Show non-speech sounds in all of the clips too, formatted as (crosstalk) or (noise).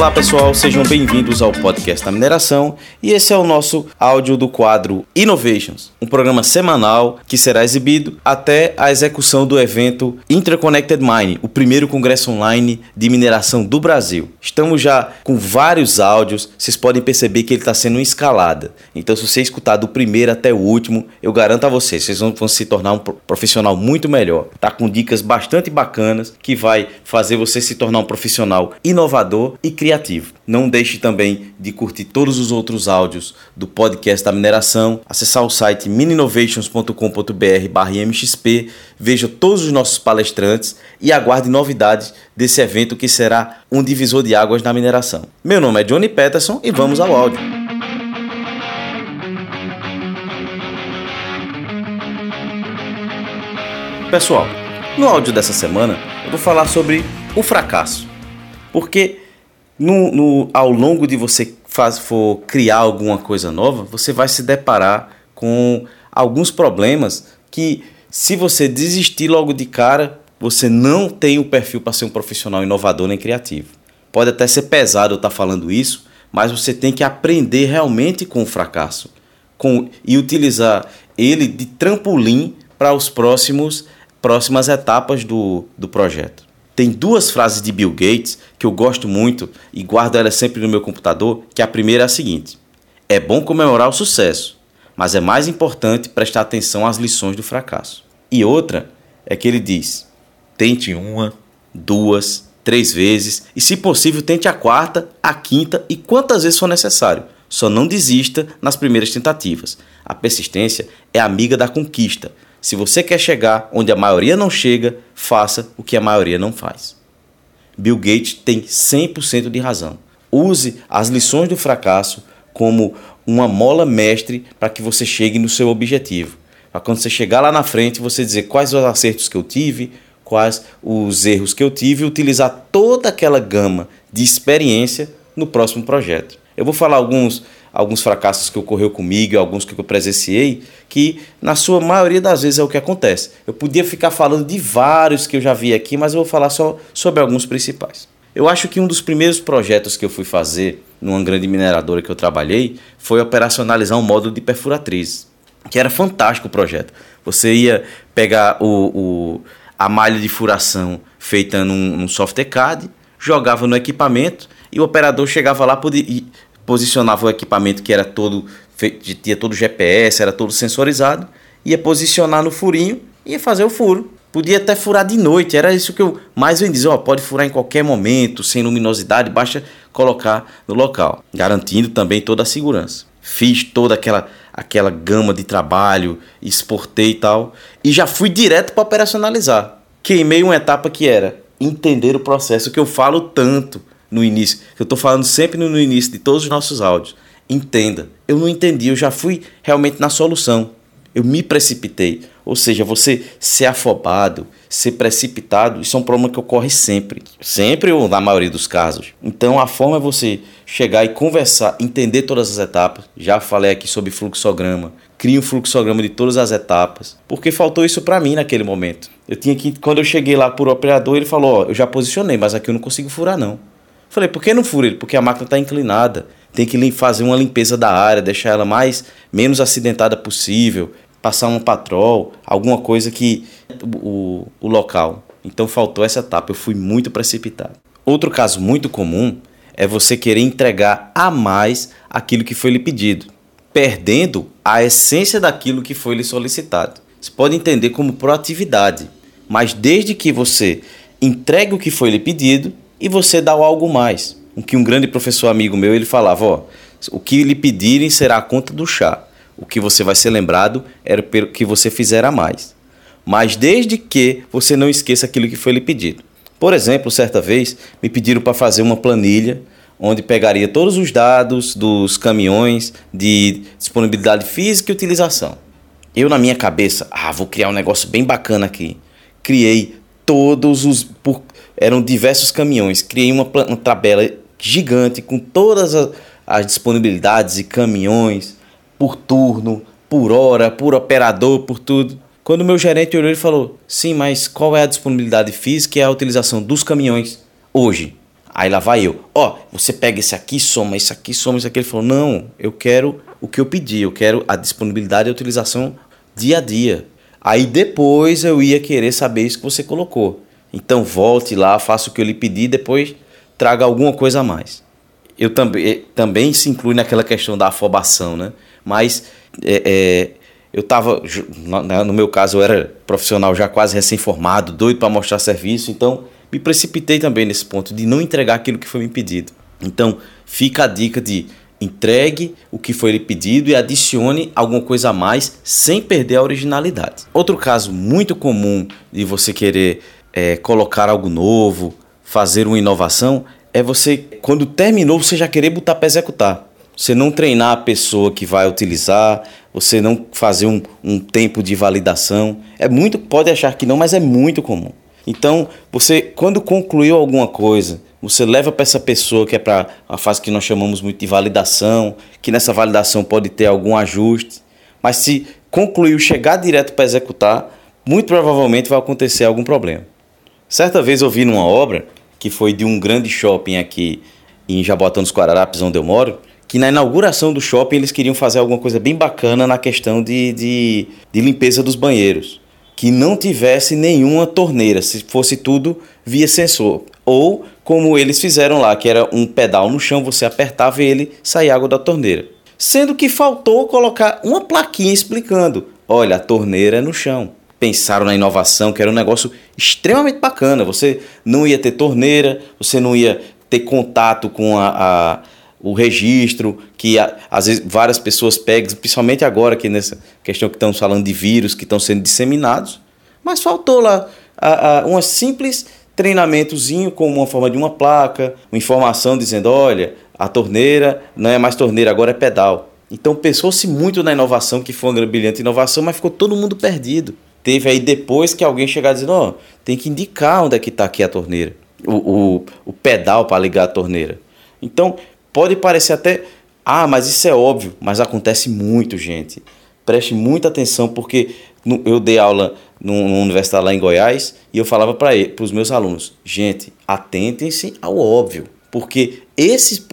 Olá pessoal, sejam bem-vindos ao podcast da mineração e esse é o nosso áudio do quadro Innovations, um programa semanal que será exibido até a execução do evento Interconnected Mine, o primeiro congresso online de mineração do Brasil. Estamos já com vários áudios, vocês podem perceber que ele está sendo escalada. Então, se você escutar do primeiro até o último, eu garanto a vocês, vocês vão, se tornar um profissional muito melhor. Tá com dicas bastante bacanas que vai fazer você se tornar um profissional inovador e criativo criativo. Não deixe também de curtir todos os outros áudios do podcast da mineração, acessar o site mininovations.com.br/mxp, veja todos os nossos palestrantes e aguarde novidades desse evento que será um divisor de águas na mineração. Meu nome é Johnny Peterson e vamos ao áudio. Pessoal, no áudio dessa semana eu vou falar sobre o fracasso. Porque no, no, ao longo de você faz, for criar alguma coisa nova, você vai se deparar com alguns problemas que, se você desistir logo de cara, você não tem o perfil para ser um profissional inovador nem criativo. Pode até ser pesado eu estar falando isso, mas você tem que aprender realmente com o fracasso com, e utilizar ele de trampolim para os próximos próximas etapas do, do projeto. Tem duas frases de Bill Gates que eu gosto muito e guardo elas sempre no meu computador, que a primeira é a seguinte: É bom comemorar o sucesso, mas é mais importante prestar atenção às lições do fracasso. E outra é que ele diz: Tente uma, duas, três vezes e, se possível, tente a quarta, a quinta e quantas vezes for necessário. Só não desista nas primeiras tentativas. A persistência é amiga da conquista. Se você quer chegar onde a maioria não chega, faça o que a maioria não faz. Bill Gates tem 100% de razão. Use as lições do fracasso como uma mola mestre para que você chegue no seu objetivo. Para quando você chegar lá na frente, você dizer quais os acertos que eu tive, quais os erros que eu tive e utilizar toda aquela gama de experiência no próximo projeto. Eu vou falar alguns alguns fracassos que ocorreu comigo, alguns que eu presenciei, que na sua maioria das vezes é o que acontece. Eu podia ficar falando de vários que eu já vi aqui, mas eu vou falar só sobre alguns principais. Eu acho que um dos primeiros projetos que eu fui fazer numa grande mineradora que eu trabalhei foi operacionalizar um módulo de perfuratriz, que era fantástico o projeto. Você ia pegar o, o a malha de furação feita num, num software CAD, jogava no equipamento e o operador chegava lá podia, posicionava o equipamento que era todo tinha todo GPS, era todo sensorizado, ia posicionar no furinho e ia fazer o furo. Podia até furar de noite, era isso que eu mais vendia. Ó, pode furar em qualquer momento, sem luminosidade, basta colocar no local, garantindo também toda a segurança. Fiz toda aquela aquela gama de trabalho, exportei e tal, e já fui direto para operacionalizar. Queimei uma etapa que era entender o processo que eu falo tanto no início, eu estou falando sempre no início de todos os nossos áudios. Entenda, eu não entendi, eu já fui realmente na solução. Eu me precipitei. Ou seja, você ser afobado, ser precipitado, isso é um problema que ocorre sempre. Sempre ou na maioria dos casos. Então a forma é você chegar e conversar, entender todas as etapas. Já falei aqui sobre fluxograma. Crie um fluxograma de todas as etapas. Porque faltou isso para mim naquele momento. Eu tinha que, quando eu cheguei lá por operador, ele falou: Ó, eu já posicionei, mas aqui eu não consigo furar não. Falei, por que não fura ele? Porque a máquina está inclinada. Tem que fazer uma limpeza da área, deixar ela mais menos acidentada possível, passar um patrol, alguma coisa que o, o local. Então faltou essa etapa, eu fui muito precipitado. Outro caso muito comum é você querer entregar a mais aquilo que foi lhe pedido, perdendo a essência daquilo que foi lhe solicitado. Você pode entender como proatividade, mas desde que você entregue o que foi lhe pedido, e você dá algo mais. O que um grande professor amigo meu ele falava, ó, o que lhe pedirem será a conta do chá. O que você vai ser lembrado era pelo que você fizer a mais. Mas desde que você não esqueça aquilo que foi lhe pedido. Por exemplo, certa vez me pediram para fazer uma planilha onde pegaria todos os dados dos caminhões de disponibilidade física e utilização. Eu na minha cabeça, ah, vou criar um negócio bem bacana aqui. Criei todos os por eram diversos caminhões. Criei uma, uma tabela gigante com todas as, as disponibilidades e caminhões por turno, por hora, por operador, por tudo. Quando o meu gerente olhou e falou: Sim, mas qual é a disponibilidade física e a utilização dos caminhões hoje? Aí lá vai eu, ó, oh, você pega esse aqui, soma esse aqui, soma esse aqui. Ele falou, não, eu quero o que eu pedi, eu quero a disponibilidade e a utilização dia a dia. Aí depois eu ia querer saber isso que você colocou. Então volte lá, faça o que eu lhe pedi, depois traga alguma coisa a mais. Eu também, eh, também se inclui naquela questão da afobação, né? Mas é, é, eu estava, no meu caso, eu era profissional já quase recém-formado, doido para mostrar serviço, então me precipitei também nesse ponto de não entregar aquilo que foi me pedido. Então fica a dica de entregue o que foi lhe pedido e adicione alguma coisa a mais sem perder a originalidade. Outro caso muito comum de você querer é, colocar algo novo, fazer uma inovação, é você, quando terminou, você já querer botar para executar. Você não treinar a pessoa que vai utilizar, você não fazer um, um tempo de validação. É muito, pode achar que não, mas é muito comum. Então, você, quando concluiu alguma coisa, você leva para essa pessoa que é para a fase que nós chamamos muito de validação, que nessa validação pode ter algum ajuste, mas se concluiu chegar direto para executar, muito provavelmente vai acontecer algum problema. Certa vez eu vi numa obra, que foi de um grande shopping aqui em Jaboatão dos Guararapes, onde eu moro, que na inauguração do shopping eles queriam fazer alguma coisa bem bacana na questão de, de, de limpeza dos banheiros. Que não tivesse nenhuma torneira, se fosse tudo via sensor. Ou como eles fizeram lá, que era um pedal no chão, você apertava ele saía água da torneira. Sendo que faltou colocar uma plaquinha explicando: olha, a torneira é no chão. Pensaram na inovação, que era um negócio extremamente bacana. Você não ia ter torneira, você não ia ter contato com a, a o registro, que às vezes várias pessoas pegam, principalmente agora que nessa questão que estamos falando de vírus que estão sendo disseminados, mas faltou lá a, a, simples treinamentozinho com uma forma de uma placa, uma informação dizendo, olha, a torneira não é mais torneira, agora é pedal. Então pensou-se muito na inovação, que foi uma brilhante inovação, mas ficou todo mundo perdido. Teve aí depois que alguém chegar dizendo, ó, oh, tem que indicar onde é que está aqui a torneira, o, o, o pedal para ligar a torneira. Então, pode parecer até, ah, mas isso é óbvio, mas acontece muito, gente. Preste muita atenção, porque eu dei aula numa universidade lá em Goiás e eu falava para os meus alunos: gente, atentem-se ao óbvio, porque esse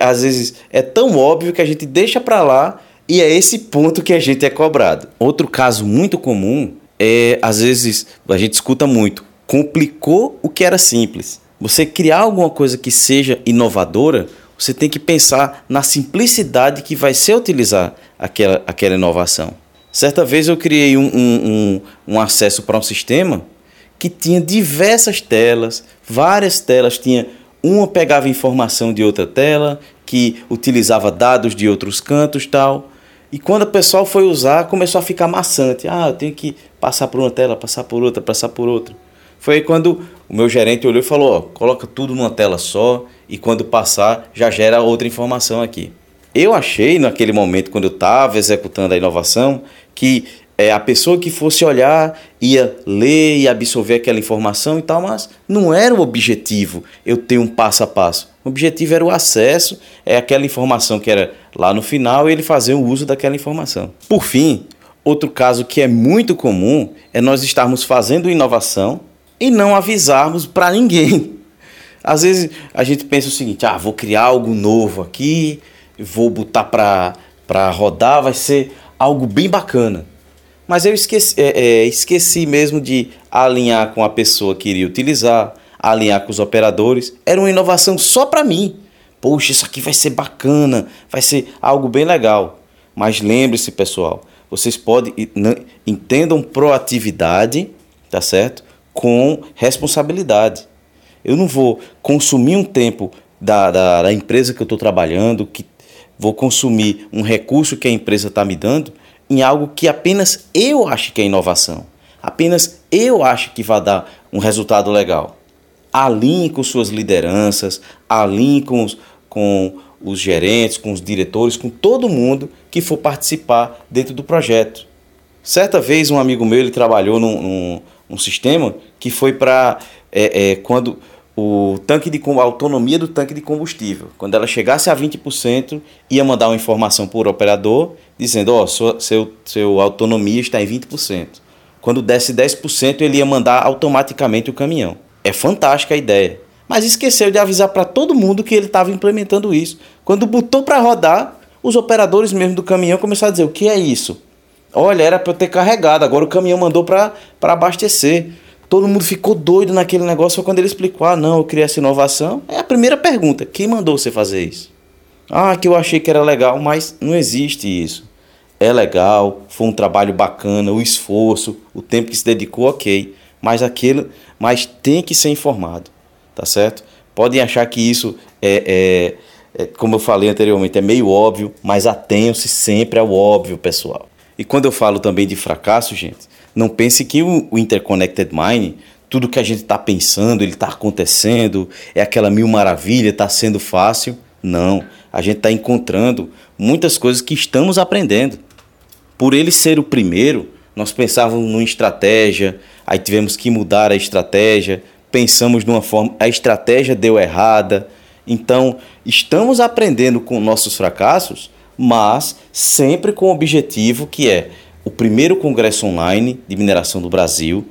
às vezes é tão óbvio que a gente deixa para lá e é esse ponto que a gente é cobrado. Outro caso muito comum é, às vezes, a gente escuta muito: complicou o que era simples. Você criar alguma coisa que seja inovadora, você tem que pensar na simplicidade que vai ser utilizar aquela, aquela inovação. Certa vez eu criei um, um, um, um acesso para um sistema que tinha diversas telas, várias telas, tinha uma pegava informação de outra tela, que utilizava dados de outros cantos tal. E quando o pessoal foi usar, começou a ficar maçante. Ah, eu tenho que passar por uma tela, passar por outra, passar por outra. Foi aí quando o meu gerente olhou e falou: ó, coloca tudo numa tela só e quando passar já gera outra informação aqui. Eu achei naquele momento, quando eu estava executando a inovação, que é, a pessoa que fosse olhar ia ler e absorver aquela informação e tal, mas não era o objetivo eu ter um passo a passo. O objetivo era o acesso, é aquela informação que era lá no final e ele fazer o uso daquela informação. Por fim, outro caso que é muito comum é nós estarmos fazendo inovação e não avisarmos para ninguém. (laughs) Às vezes a gente pensa o seguinte: ah, vou criar algo novo aqui, vou botar para rodar, vai ser algo bem bacana. Mas eu esqueci, é, é, esqueci mesmo de alinhar com a pessoa que iria utilizar, alinhar com os operadores. Era uma inovação só para mim. Poxa, isso aqui vai ser bacana, vai ser algo bem legal. Mas lembre-se, pessoal, vocês podem entendam proatividade, tá certo? com responsabilidade. Eu não vou consumir um tempo da, da, da empresa que eu estou trabalhando, que vou consumir um recurso que a empresa está me dando em algo que apenas eu acho que é inovação. Apenas eu acho que vai dar um resultado legal. Alinhe com suas lideranças, alinhe com os, com os gerentes, com os diretores, com todo mundo que for participar dentro do projeto. Certa vez um amigo meu ele trabalhou num, num, um sistema que foi para é, é, quando o tanque de a autonomia do tanque de combustível. Quando ela chegasse a 20%, ia mandar uma informação o operador dizendo, ó, seu, seu autonomia está em 20%. Quando desse 10%, ele ia mandar automaticamente o caminhão. É fantástica a ideia. mas esqueceu de avisar para todo mundo que ele estava implementando isso. Quando botou para rodar, os operadores mesmo do caminhão começaram a dizer: o que é isso? Olha, era para eu ter carregado, agora o caminhão mandou para abastecer. Todo mundo ficou doido naquele negócio quando ele explicou: ah, não, eu criei essa inovação. É a primeira pergunta: quem mandou você fazer isso? Ah, que eu achei que era legal, mas não existe isso. É legal, foi um trabalho bacana, o esforço, o tempo que se dedicou, ok. Mas aquilo, mas tem que ser informado, tá certo? Podem achar que isso é, é, é como eu falei anteriormente, é meio óbvio, mas atenham-se sempre ao óbvio, pessoal. E quando eu falo também de fracasso, gente, não pense que o, o Interconnected Mind, tudo que a gente está pensando, ele está acontecendo, é aquela mil maravilha, está sendo fácil. Não, a gente está encontrando muitas coisas que estamos aprendendo. Por ele ser o primeiro, nós pensávamos numa estratégia, aí tivemos que mudar a estratégia, pensamos de uma forma, a estratégia deu errada. Então, estamos aprendendo com nossos fracassos mas sempre com o objetivo que é o primeiro congresso online de mineração do Brasil,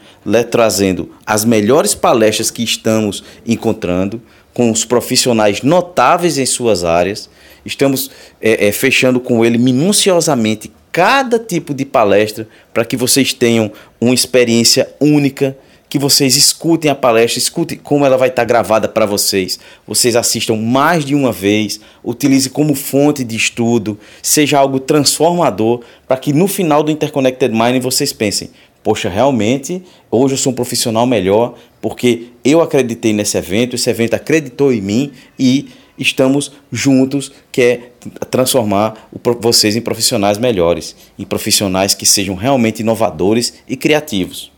trazendo as melhores palestras que estamos encontrando, com os profissionais notáveis em suas áreas. Estamos é, é, fechando com ele minuciosamente cada tipo de palestra para que vocês tenham uma experiência única que vocês escutem a palestra, escutem como ela vai estar gravada para vocês. Vocês assistam mais de uma vez, utilize como fonte de estudo, seja algo transformador, para que no final do Interconnected Mind vocês pensem: poxa, realmente hoje eu sou um profissional melhor porque eu acreditei nesse evento, esse evento acreditou em mim e estamos juntos, que é transformar vocês em profissionais melhores, em profissionais que sejam realmente inovadores e criativos.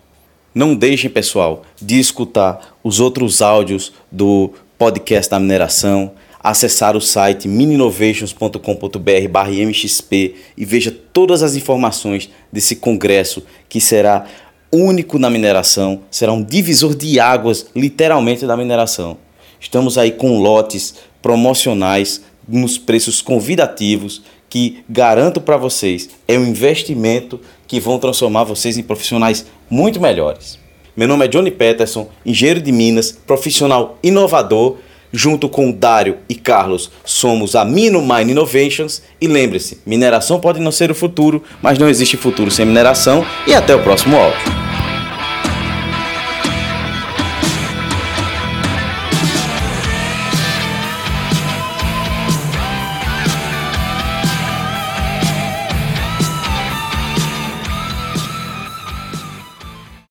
Não deixem, pessoal, de escutar os outros áudios do podcast da mineração, acessar o site mininovations.com.br/mxp e veja todas as informações desse congresso que será único na mineração, será um divisor de águas, literalmente, da mineração. Estamos aí com lotes promocionais nos preços convidativos que garanto para vocês é um investimento que vão transformar vocês em profissionais muito melhores. Meu nome é Johnny Peterson, engenheiro de Minas, profissional inovador. Junto com Dário e Carlos, somos a Mino Mine Innovations. E lembre-se: mineração pode não ser o futuro, mas não existe futuro sem mineração. E até o próximo áudio.